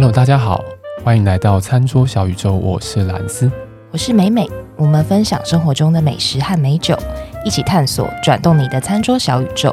Hello，大家好，欢迎来到餐桌小宇宙，我是兰斯，我是美美，我们分享生活中的美食和美酒，一起探索转动你的餐桌小宇宙。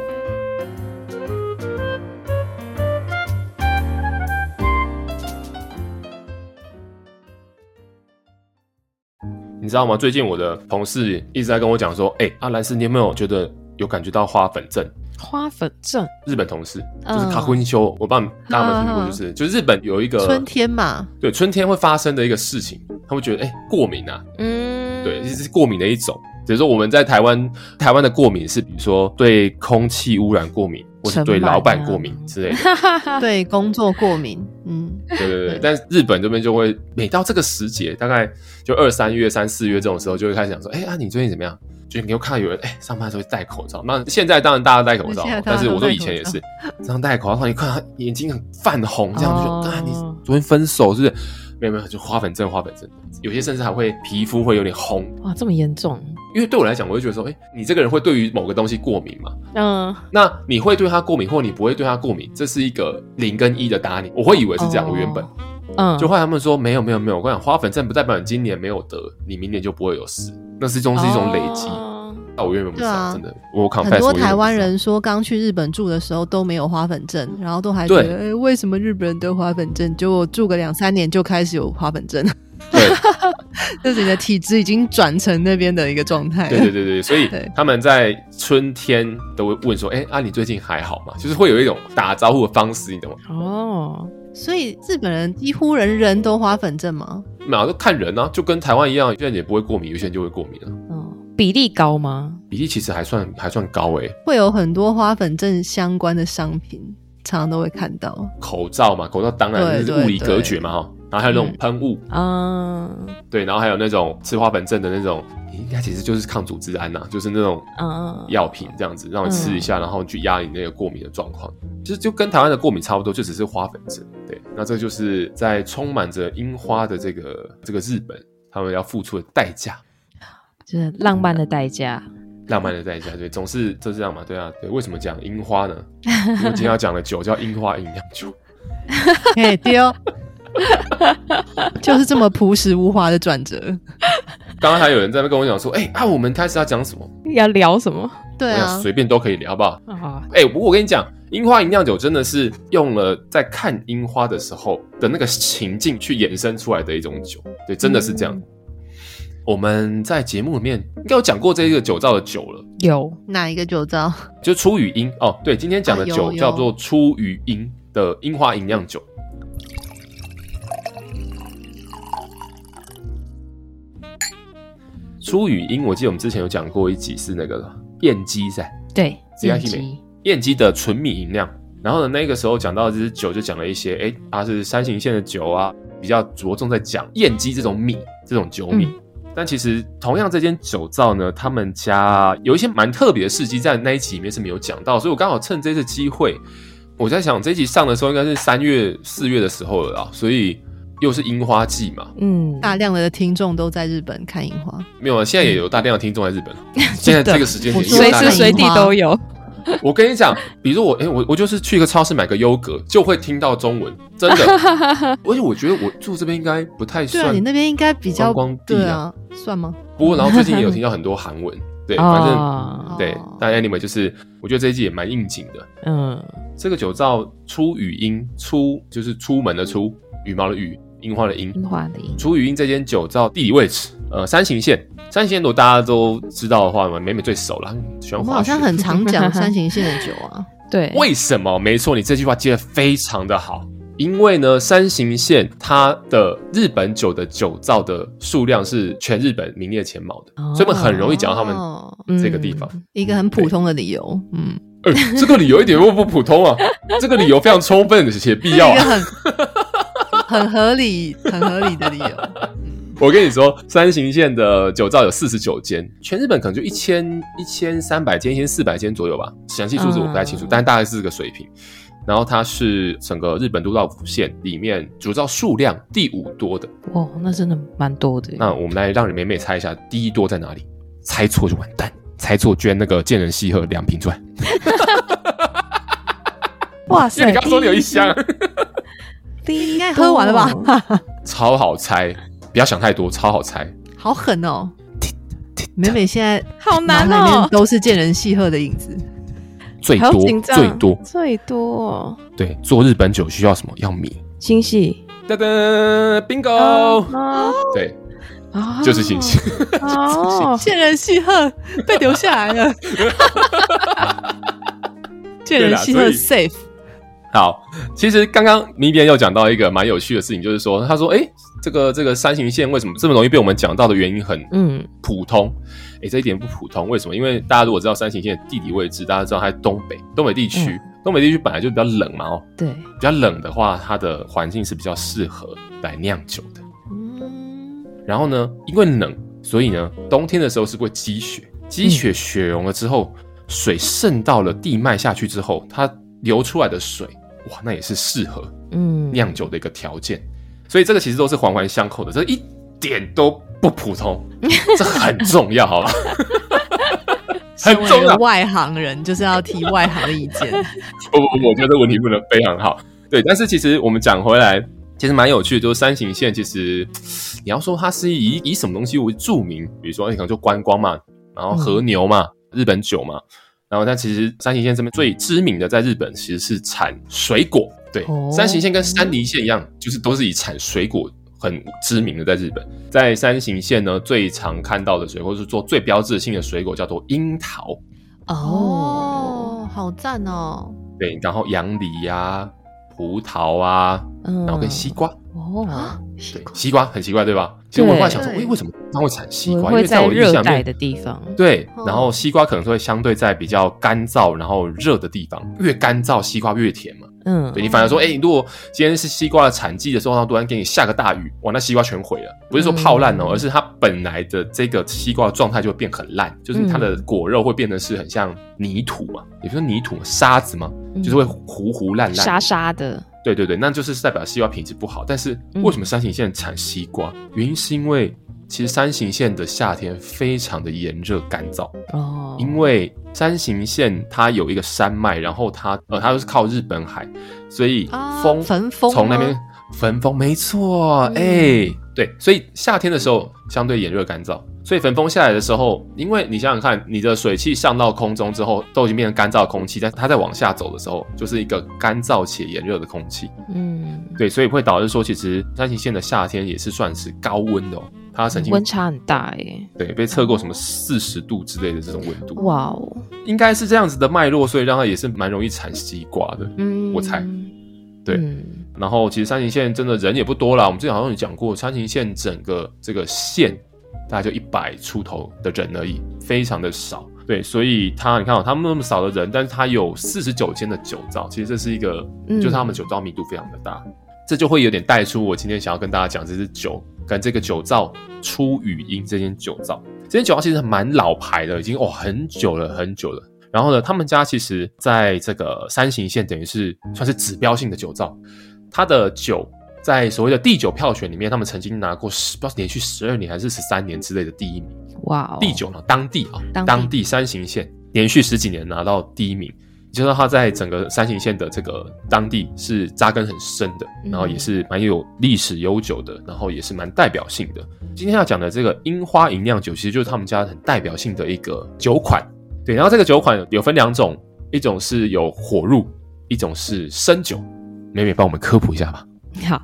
你知道吗？最近我的同事一直在跟我讲说，哎、欸，阿兰斯，你有没有觉得有感觉到花粉症？花粉症，日本同事就是卡婚修，我帮大家有没有听过？就是就是日本有一个春天嘛，对，春天会发生的一个事情，他会觉得哎、欸，过敏啊，嗯，对，这是过敏的一种。比如说我们在台湾，台湾的过敏是比如说对空气污染过敏，或是对老板过敏之类的，对工作过敏，嗯，对对对。但是日本这边就会每到这个时节，大概就二三月、三四月这种时候，就会开始讲说，哎、欸、啊，你最近怎么样？就你又看到有人哎、欸，上班的时候戴口罩。那现在当然大家戴口罩，但是我说以前也是这样戴口罩。你看他眼睛很泛红，这样就说啊，你昨天分手是不是？没有没有，就花粉症，花粉症。有些甚至还会皮肤会有点红。哇，这么严重？因为对我来讲，我就觉得说，哎、欸，你这个人会对于某个东西过敏嘛？嗯。那你会对它过敏，或你不会对它过敏，这是一个零跟一的答案。我会以为是这样，我原本。嗯。就后来他们说没有没有没有，我跟你讲，花粉症不代表你今年没有得，你明年就不会有事。那是一种是一种累积，那、oh, 我原本不知道，啊、真的。我很多台湾人说，刚去日本住的时候都没有花粉症，然后都还觉得，为什么日本人得花粉症？结果住个两三年就开始有花粉症。对，就是你的体质已经转成那边的一个状态。对对对对，所以他们在春天都会问说，哎、欸，啊，你最近还好吗？就是会有一种打招呼的方式，你懂吗？哦。Oh. 所以日本人几乎人人都花粉症吗？没有，都看人啊，就跟台湾一样，有些人也不会过敏，有些人就会过敏啊。嗯，比例高吗？比例其实还算还算高诶、欸。会有很多花粉症相关的商品，常常都会看到。口罩嘛，口罩当然就是物理隔绝嘛哈。然后还有那种喷雾啊，嗯、对，然后还有那种吃花粉症的那种。应该其实就是抗组织胺呐、啊，就是那种药品这样子，让你吃一下，然后去压你那个过敏的状况。其实就跟台湾的过敏差不多，就只是花粉症。对，那这就是在充满着樱花的这个这个日本，他们要付出的代价，就是浪漫的代价。浪漫的代价，对，总是就这样嘛。对啊，对，为什么讲樱花呢？因为今天要讲的酒叫樱花吟酿酒。嘿，丢，就是这么朴实无华的转折。刚刚还有人在那跟我讲说，哎、欸、啊，我们开始要讲什么？要聊什么？对啊，随便都可以聊，好不好？好。哎，不过我跟你讲，樱花银酿酒真的是用了在看樱花的时候的那个情境去衍生出来的一种酒，对，真的是这样。嗯、我们在节目里面应该有讲过这一个酒造的酒了，有哪一个酒造？就出羽樱哦，对，今天讲的酒叫做出羽樱的樱花吟酿酒。出羽樱，我记得我们之前有讲过一集是那个燕姬噻，对，燕姬，燕姬的纯米吟酿。然后呢，那个时候讲到这支酒，就讲了一些，哎，它是山形县的酒啊，比较着重在讲燕姬这种米，这种酒米。嗯、但其实同样这间酒造呢，他们家有一些蛮特别的事迹，在那一集里面是没有讲到，所以我刚好趁这次机会，我在想这一集上的时候应该是三月、四月的时候了啊，所以。又是樱花季嘛，嗯，大量的听众都在日本看樱花，没有啊，现在也有大量的听众在日本，嗯、现在这个时间点随时随地都有。我跟你讲，比如我，哎、欸，我我就是去一个超市买个优格，就会听到中文，真的。而且我觉得我住这边应该不太算，你那边应该比较光地啊，算吗？不过，然后最近也有听到很多韩文，对，反正、哦、对，但 anyway 就是，我觉得这一季也蛮应景的。嗯，这个酒造出语音，出就是出门的出，羽毛的羽。樱花的樱，樱花的樱。出语音这间酒造地理位置，呃，山形县。山形县如果大家都知道的话嘛，美美最熟了。喜欢滑雪。我好像很常讲山形县的酒啊。对。为什么？没错，你这句话接的非常的好。因为呢，山形县它的日本酒的酒造的数量是全日本名列前茅的，哦、所以我们很容易讲到他们这个地方。嗯、一个很普通的理由。对嗯。欸、这个理由一点都不普通啊！这个理由非常充分且必要啊。很合理，很合理的理由。我跟你说，山形县的酒造有四十九间，全日本可能就一千一千三百间、一千四百间左右吧。详细数字我不太清楚，嗯、但大概是这个水平。然后它是整个日本都道府县里面酒造数量第五多的。哦，那真的蛮多的。那我们来让你美美猜一下，第一多在哪里？猜错就完蛋，猜错捐那个见人西鹤两瓶赚。哇塞！因为你刚刚说你有一箱。第一应该喝完了吧？超好猜，不要想太多，超好猜。好狠哦！美美现在好难哦，都是见人戏鹤的影子，最多最多最多。对，做日本酒需要什么？要米。星系。噔噔，bingo！对，就是新潟。哦，见人戏鹤被留下来了。见人戏鹤 safe。好，其实刚刚迷边又讲到一个蛮有趣的事情，就是说，他说，哎，这个这个山形县为什么这么容易被我们讲到的原因很嗯。普通，哎，这一点不普通，为什么？因为大家如果知道山形县的地理位置，大家知道它在东北，东北地区，嗯、东北地区本来就比较冷嘛，哦，对，比较冷的话，它的环境是比较适合来酿酒的。嗯，然后呢，因为冷，所以呢，冬天的时候是会积雪，积雪雪融了之后，嗯、水渗到了地脉下去之后，它流出来的水。哇，那也是适合嗯。酿酒的一个条件，嗯、所以这个其实都是环环相扣的，这一点都不普通，这很重要，好吧？很重要。外行人就是要提外行的意见。不不不，我觉得这问题问的非常好。对，但是其实我们讲回来，其实蛮有趣的，就是山形县，其实你要说它是以以什么东西为著名，比如说你可能就观光嘛，然后和牛嘛，嗯、日本酒嘛。然后，但其实山形县这边最知名的，在日本其实是产水果。对，哦、山形县跟山梨县一样，就是都是以产水果很知名的。在日本，在山形县呢，最常看到的水果，是做最标志性的水果，叫做樱桃。哦，好赞哦！对，然后杨梨呀、啊、葡萄啊，嗯、然后跟西瓜。哦，对，西瓜很奇怪，对吧？其实我会想说，哎，为什么它会产西瓜？因为在我印象里的地方，对，然后西瓜可能会相对在比较干燥然后热的地方，越干燥西瓜越甜嘛。嗯，对，你反而说，哎，如果今天是西瓜的产季的时候，它突然给你下个大雨，哇，那西瓜全毁了。不是说泡烂哦，而是它本来的这个西瓜的状态就会变很烂，就是它的果肉会变得是很像泥土嘛，也不是泥土沙子嘛，就是会糊糊烂烂、沙沙的。对对对，那就是代表西瓜品质不好。但是为什么山形县产西瓜？嗯、原因是因为其实山形县的夏天非常的炎热干燥哦。因为山形县它有一个山脉，然后它呃它又是靠日本海，所以风从那边焚风，没错，哎、嗯，对，所以夏天的时候相对炎热干燥。所以焚风下来的时候，因为你想想看，你的水汽上到空中之后，都已经变成干燥的空气，但它在往下走的时候，就是一个干燥且炎热的空气。嗯，对，所以会导致说，其实山形县的夏天也是算是高温的哦。它曾经温差很大耶。对，被测过什么四十度之类的这种温度。哇哦，应该是这样子的脉络，所以让它也是蛮容易产西瓜的。嗯，我猜。对，嗯、然后其实山形县真的人也不多啦。我们之前好像有讲过，山形县整个这个县。大概就一百出头的人而已，非常的少。对，所以他你看哦，他们那么少的人，但是他有四十九间的酒造，其实这是一个，就是他们酒造密度非常的大，这就会有点带出我今天想要跟大家讲这支酒跟这个酒造出语音这间酒造，这间酒造其实蛮老牌的，已经哦很久了很久了。然后呢，他们家其实在这个山形县等于是算是指标性的酒造，他的酒。在所谓的第九票选里面，他们曾经拿过十，不知道连续十二年还是十三年之类的第一名。哇 Wow，第九呢，当地啊，当地，当地山形县连续十几年拿到第一名，也就是说他在整个山形县的这个当地是扎根很深的，然后也是蛮有历史悠久的，然后也是蛮代表性的。今天要讲的这个樱花吟酿酒，其实就是他们家很代表性的一个酒款。对，然后这个酒款有分两种，一种是有火入，一种是生酒。美美帮我们科普一下吧。好，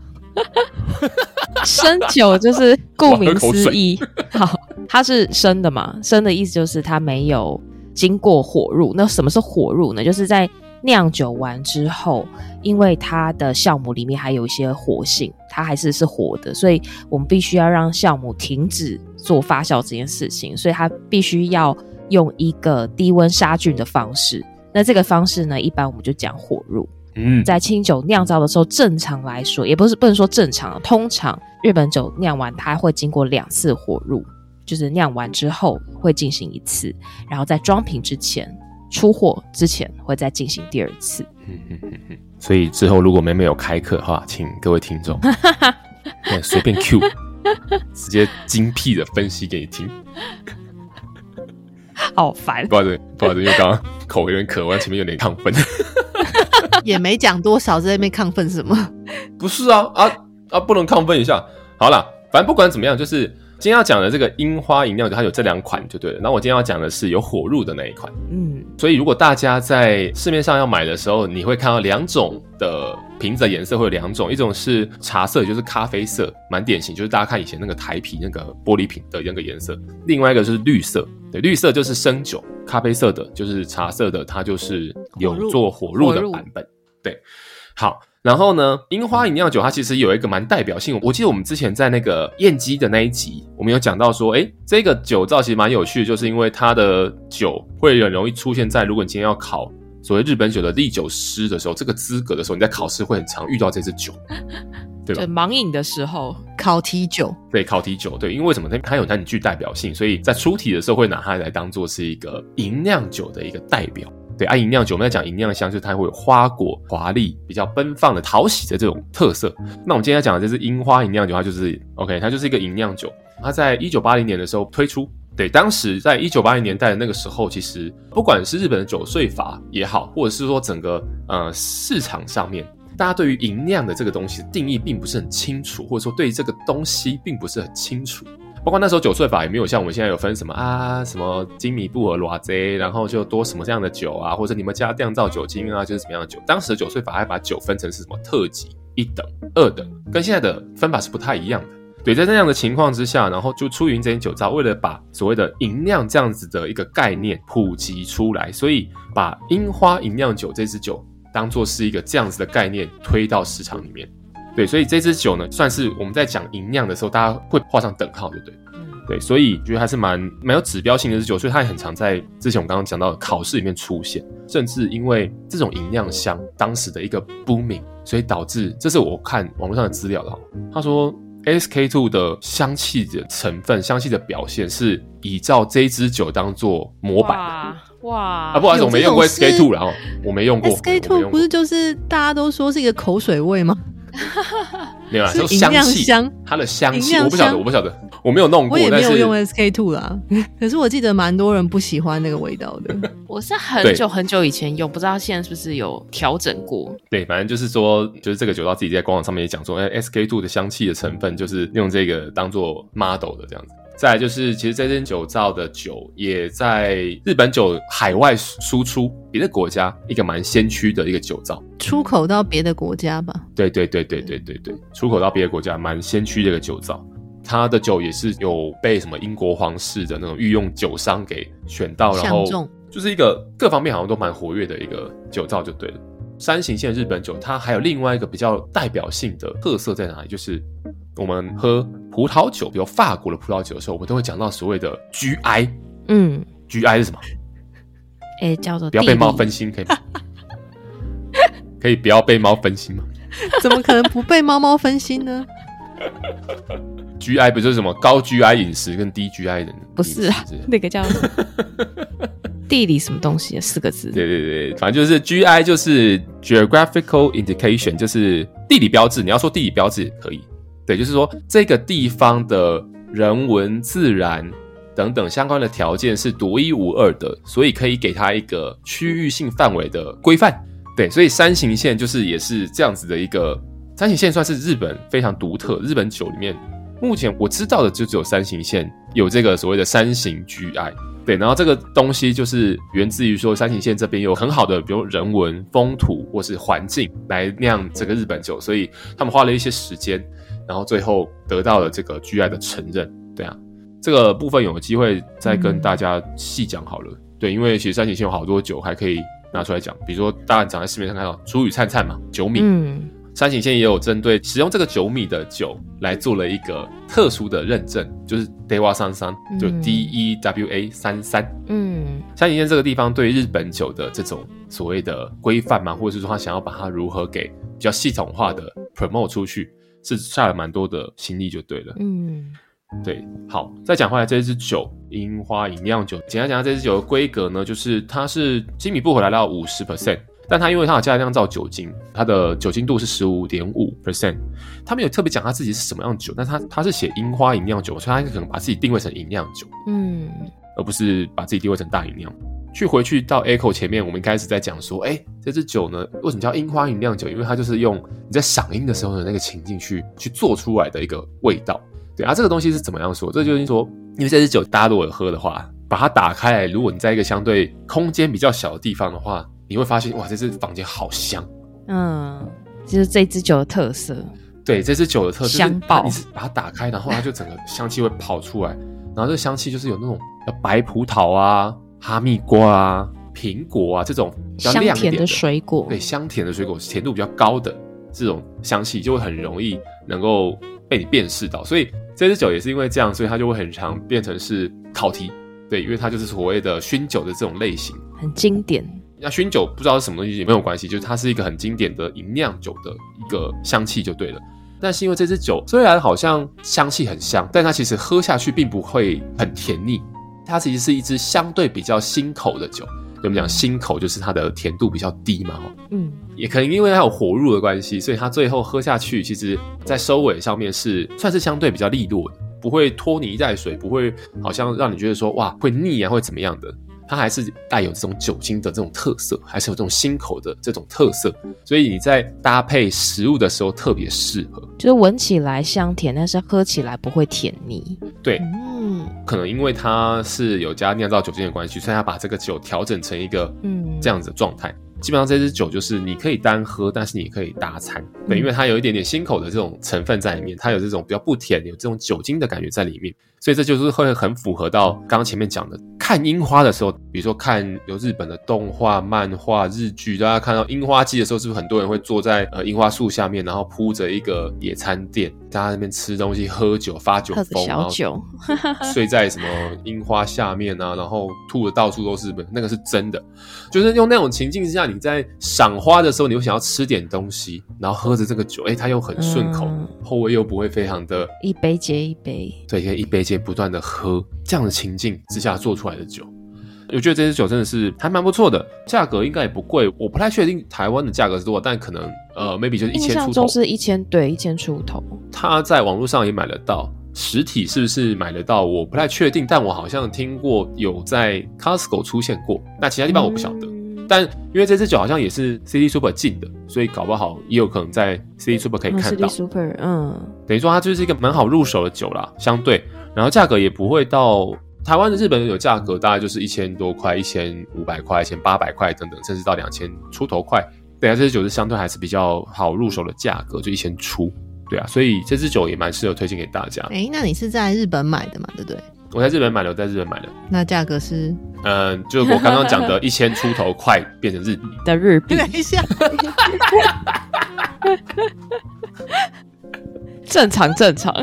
生酒就是顾名思义，好，它是生的嘛？生的意思就是它没有经过火入。那什么是火入呢？就是在酿酒完之后，因为它的酵母里面还有一些活性，它还是是活的，所以我们必须要让酵母停止做发酵这件事情，所以它必须要用一个低温杀菌的方式。那这个方式呢，一般我们就讲火入。嗯，在清酒酿造的时候，正常来说也不是不能说正常，通常日本酒酿完它会经过两次火入，就是酿完之后会进行一次，然后在装瓶之前出货之前会再进行第二次。嗯嗯嗯嗯。所以之后如果妹妹有开课的话，请各位听众 随便 Q，直接精辟的分析给你听。好烦，不好意思，不好意思，因为刚刚口有点渴，我前面有点亢奋。也没讲多少，在那边亢奋什么？不是啊啊啊！不能亢奋一下。好啦，反正不管怎么样，就是今天要讲的这个樱花饮料酒，它有这两款就对了。那我今天要讲的是有火入的那一款。嗯，所以如果大家在市面上要买的时候，你会看到两种的瓶子的颜色会有两种，一种是茶色，就是咖啡色，蛮典型，就是大家看以前那个台啤那个玻璃瓶的那个颜色。另外一个是绿色，对，绿色就是生酒，咖啡色的就是茶色的，它就是有做火入的版本。对，好。然后呢，樱花饮料酒它其实有一个蛮代表性。我记得我们之前在那个燕姬的那一集，我们有讲到说，哎，这个酒造其实蛮有趣的，就是因为它的酒会很容易出现在如果你今天要考所谓日本酒的立酒师的时候，这个资格的时候，你在考试会很常遇到这支酒，对吧？就盲饮的时候，考题酒，对，考题酒，对，因为为什么？它它有它很具代表性，所以在出题的时候会拿它来当做是一个银酿酒的一个代表。对，啊，吟酿酒，我们在讲吟酿香，就是它会有花果、华丽、比较奔放的讨喜的这种特色。那我们今天要讲的这支樱花吟酿酒，它就是 OK，它就是一个吟酿酒。它在一九八零年的时候推出。对，当时在一九八零年代的那个时候，其实不管是日本的酒税法也好，或者是说整个呃市场上面，大家对于吟酿的这个东西的定义并不是很清楚，或者说对于这个东西并不是很清楚。包括那时候酒税法也没有像我们现在有分什么啊，什么金米步合偌济，然后就多什么这样的酒啊，或者你们加酿造酒精啊，就是什么样的酒。当时的酒税法还把酒分成是什么特级、一等、二等，跟现在的分法是不太一样的。对，在这样的情况之下，然后就出云这间酒造为了把所谓的银酿这样子的一个概念普及出来，所以把樱花银酿酒这支酒当做是一个这样子的概念推到市场里面。对，所以这支酒呢，算是我们在讲吟酿的时候，大家会画上等号，对不对？嗯，对，所以觉得还是蛮蛮有指标性的这支酒，所以它也很常在之前我刚刚讲到的考试里面出现，甚至因为这种银酿香当时的一个 booming，所以导致这是我看网络上的资料的哈，他说 SK two 的香气的成分、香气的表现是依照这支酒当做模板的。哇啊，不好意思，我没用过 SK two 然后我没用过 SK two 不是就是大家都说是一个口水味吗？没有啊，是香气，它的香气，我不晓得，我不晓得，我没有弄过，我也没有用 SK two 啦。可是我记得蛮多人不喜欢那个味道的。我是很久很久以前用，不知道现在是不是有调整过。对，反正就是说，就是这个酒造自己在官网上面也讲说，哎，SK two 的香气的成分就是用这个当做 model 的这样子。再来就是，其实这间酒造的酒也在日本酒海外输出别的国家一个蛮先驱的一个酒造，出口到别的国家吧？对对对对对对对，出口到别的国家蛮先驱的一个酒造，他的酒也是有被什么英国皇室的那种御用酒商给选到，然后就是一个各方面好像都蛮活跃的一个酒造就对了。山形县日本酒，它还有另外一个比较代表性的特色在哪里？就是我们喝葡萄酒，比如法国的葡萄酒的时候，我们都会讲到所谓的 GI。嗯，GI 是什么？哎、欸，叫做不要被猫分心，可以吗？可以不要被猫分心吗？怎么可能不被猫猫分心呢？GI 不就是什么高 GI 饮食跟低 GI 的？不是啊，那个叫。地理什么东西？四个字。对对对，反正就是 GI，就是 Geographical Indication，就是地理标志。你要说地理标志可以。对，就是说这个地方的人文、自然等等相关的条件是独一无二的，所以可以给它一个区域性范围的规范。对，所以山形县就是也是这样子的一个。山形县算是日本非常独特，日本酒里面目前我知道的就只有山形线有这个所谓的山形 GI。对，然后这个东西就是源自于说山形县这边有很好的，比如人文、风土或是环境来酿这个日本酒，所以他们花了一些时间，然后最后得到了这个 GI 的承认。对啊，这个部分有机会再跟大家细讲好了。嗯、对，因为其实山形县有好多酒还可以拿出来讲，比如说大家常在市面上看到出羽灿灿嘛，酒米。嗯山形县也有针对使用这个酒米的酒来做了一个特殊的认证，就是 Dewa 三三，就 D E W A 三三。嗯，山形县这个地方对日本酒的这种所谓的规范嘛，或者是说他想要把它如何给比较系统化的 promote 出去，是下了蛮多的心力就对了。嗯，对。好，再讲回来这支酒，樱花吟酿酒，简单讲下这支酒的规格呢，就是它是精米步合来到五十 percent。但它因为它有加酿造酒精，它的酒精度是十五点五 percent。他没有特别讲他自己是什么样的酒，但他他是写樱花饮酿酒，所以他可能把自己定位成饮酿酒，嗯，而不是把自己定位成大饮酿。去回去到 Echo 前面，我们开始在讲说，哎，这支酒呢，为什么叫樱花饮酿酒？因为它就是用你在赏樱的时候的那个情境去去做出来的一个味道。对啊，这个东西是怎么样说？这就是说，因为这支酒大家如果喝的话，把它打开来，如果你在一个相对空间比较小的地方的话，你会发现哇，这支房间好香。嗯，就是这支酒的特色。对，这支酒的特色，香爆。你把它打开，然后它就整个香气会跑出来，然后这个香气就是有那种白葡萄啊。哈密瓜啊，苹果啊，这种比较亮甜的水果，对，香甜的水果，甜度比较高的这种香气，就会很容易能够被你辨识到。所以这支酒也是因为这样，所以它就会很常变成是考题。对，因为它就是所谓的熏酒的这种类型，很经典。那薰酒不知道是什么东西也没有关系，就是它是一个很经典的吟酿酒的一个香气就对了。但是因为这支酒虽然好像香气很香，但它其实喝下去并不会很甜腻。它其实是一支相对比较新口的酒，我们讲新口就是它的甜度比较低嘛，嗯，也可能因为它有火入的关系，所以它最后喝下去，其实在收尾上面是算是相对比较利落的，不会拖泥带水，不会好像让你觉得说哇会腻啊会怎么样的。它还是带有这种酒精的这种特色，还是有这种辛口的这种特色，所以你在搭配食物的时候特别适合。就是闻起来香甜，但是喝起来不会甜腻。对，嗯，可能因为它是有加酿造酒精的关系，所以它把这个酒调整成一个嗯。这样子的状态。基本上这支酒就是你可以单喝，但是你可以搭餐，对，因为它有一点点辛口的这种成分在里面，它有这种比较不甜，有这种酒精的感觉在里面，所以这就是会很符合到刚刚前面讲的，看樱花的时候，比如说看有日本的动画、漫画、日剧，大家看到樱花季的时候，是不是很多人会坐在呃樱花树下面，然后铺着一个野餐垫，大家在那边吃东西、喝酒、发酒疯，小酒，睡在什么樱花下面啊，然后吐的到处都是，那个是真的，就是用那种情境之下，你在赏花的时候，你会想要吃点东西，然后喝着这个酒，哎、欸，它又很顺口，嗯、后味又不会非常的，一杯接一杯，对，可以一杯接不断的喝，这样的情境之下做出来的酒，我觉得这支酒真的是还蛮不错的，价格应该也不贵，我不太确定台湾的价格是多少，但可能呃，maybe 就是一千出头，都是一千，对，一千出头。他在网络上也买得到，实体是不是买得到？我不太确定，但我好像听过有在 Costco 出现过，那其他地方我不晓得。嗯但因为这支酒好像也是 City Super 进的，所以搞不好也有可能在 City Super 可以看到。City Super，嗯，等于说它就是一个蛮好入手的酒啦，相对，然后价格也不会到台湾的日本有价格，大概就是一千多块、一千五百块、一千八百块等等，甚至到两千出头块。对啊，这支酒是相对还是比较好入手的价格，就一千出。对啊，所以这支酒也蛮适合推荐给大家。哎，那你是在日本买的嘛？对不对？我在日本买的，我在日本买的。那价格是？嗯，就我刚刚讲的一千出头块变成日币的日币。等一下，正常正常。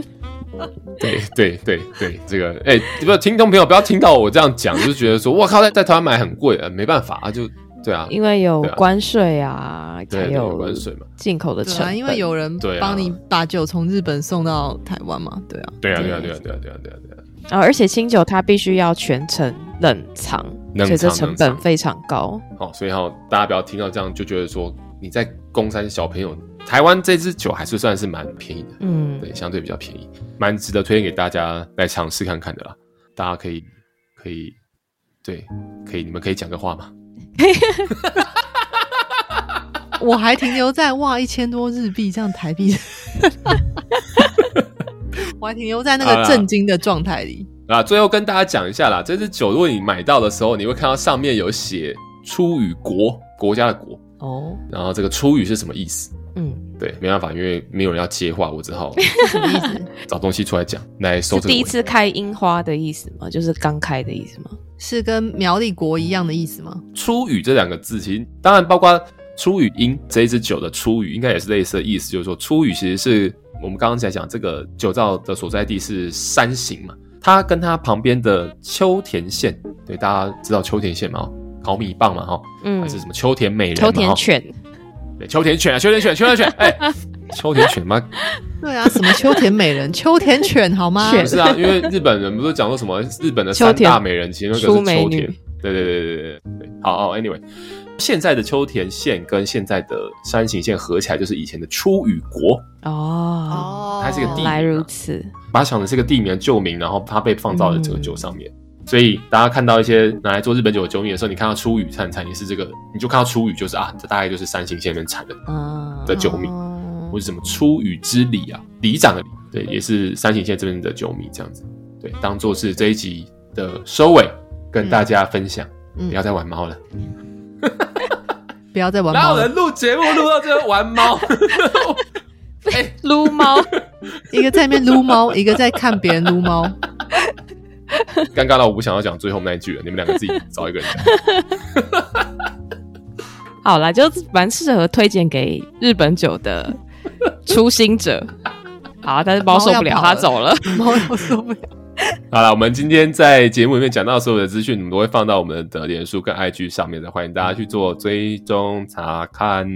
对对对对，这个哎，不要听众朋友不要听到我这样讲，就是觉得说，我靠，在在台湾买很贵，没办法啊，就对啊，因为有关税啊，对，有关税嘛，进口的成本，因为有人帮你把酒从日本送到台湾嘛，对啊，对啊，对啊，对啊，对啊，对啊，对啊。啊、哦，而且清酒它必须要全程冷藏，所以这成本非常高。好，所以哈，大家不要听到这样就觉得说你在供三小朋友。台湾这支酒还是算是蛮便宜的，嗯，对，相对比较便宜，蛮值得推荐给大家来尝试看看的啦。大家可以，可以，对，可以，你们可以讲个话吗？我还停留在哇，一千多日币这样台币。我还停留在那个震惊的状态里啊！最后跟大家讲一下啦，这支酒如果你买到的时候，你会看到上面有写“出于国”国家的国哦。然后这个“出羽”是什么意思？嗯，对，没办法，因为没有人要接话，我只好 什么意思？找东西出来讲来收。是第一次开樱花的意思吗？就是刚开的意思吗？是跟苗栗国一样的意思吗？“出羽”这两个字，其实当然包括“出羽樱”这一支酒的“出羽”，应该也是类似的意思，就是说“出羽”其实是。我们刚刚在讲这个酒造的所在地是山形嘛，它跟它旁边的秋田县，对，大家知道秋田县吗？烤米棒嘛，哈，嗯，还是什么秋田美人，秋田犬，对，秋田犬啊，秋田犬，秋田犬，哎、欸，秋田犬吗？对啊，什么秋田美人，秋田犬好吗？不是啊，因为日本人不是讲说什么日本的三大美人，其中一个是秋田，对对对对对对，好哦，anyway。现在的秋田县跟现在的山形县合起来，就是以前的出羽国。哦，它是一个地名，啊，来如此，把它想的是一个地名的旧名，然后它被放到了这个酒上面，嗯，所以大家看到一些拿来做日本酒的酒米的时候，你看到初雨产产，你是这个，你就看到初雨就是啊，这大概就是三星县那边产的、嗯、的酒米，或者什么初雨之里啊，里长的里，对，也是三星县这边的酒米这样子，对，当做是这一集的收尾，跟大家分享，嗯、不要再玩猫了，不要再玩猫，哪有人录节目录到这玩猫？哎，撸猫，一个在那边撸猫，一个在看别人撸猫，尴尬到我不想要讲最后那一句了。你们两个自己找一个人讲。好啦，就蛮适合推荐给日本酒的初心者。好，但是猫受不了，它走了，猫要受不了。好了我们今天在节目里面讲到所有的资讯我们都会放到我们的连书跟 ig 上面的欢迎大家去做追踪查看。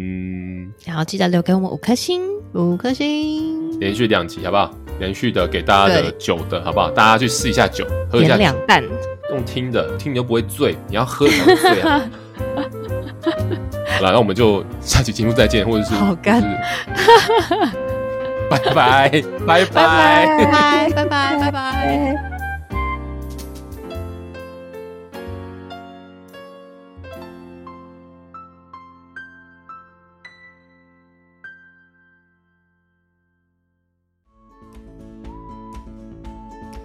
然后记得留给我们五颗星五颗星。连续两集好不好？连续的给大家的酒的好不好？大家去试一下酒喝一下两半用听的听你又不会醉你要喝才醉啊？好了那我们就下期节目再见或者是好干。拜拜拜拜拜拜拜拜。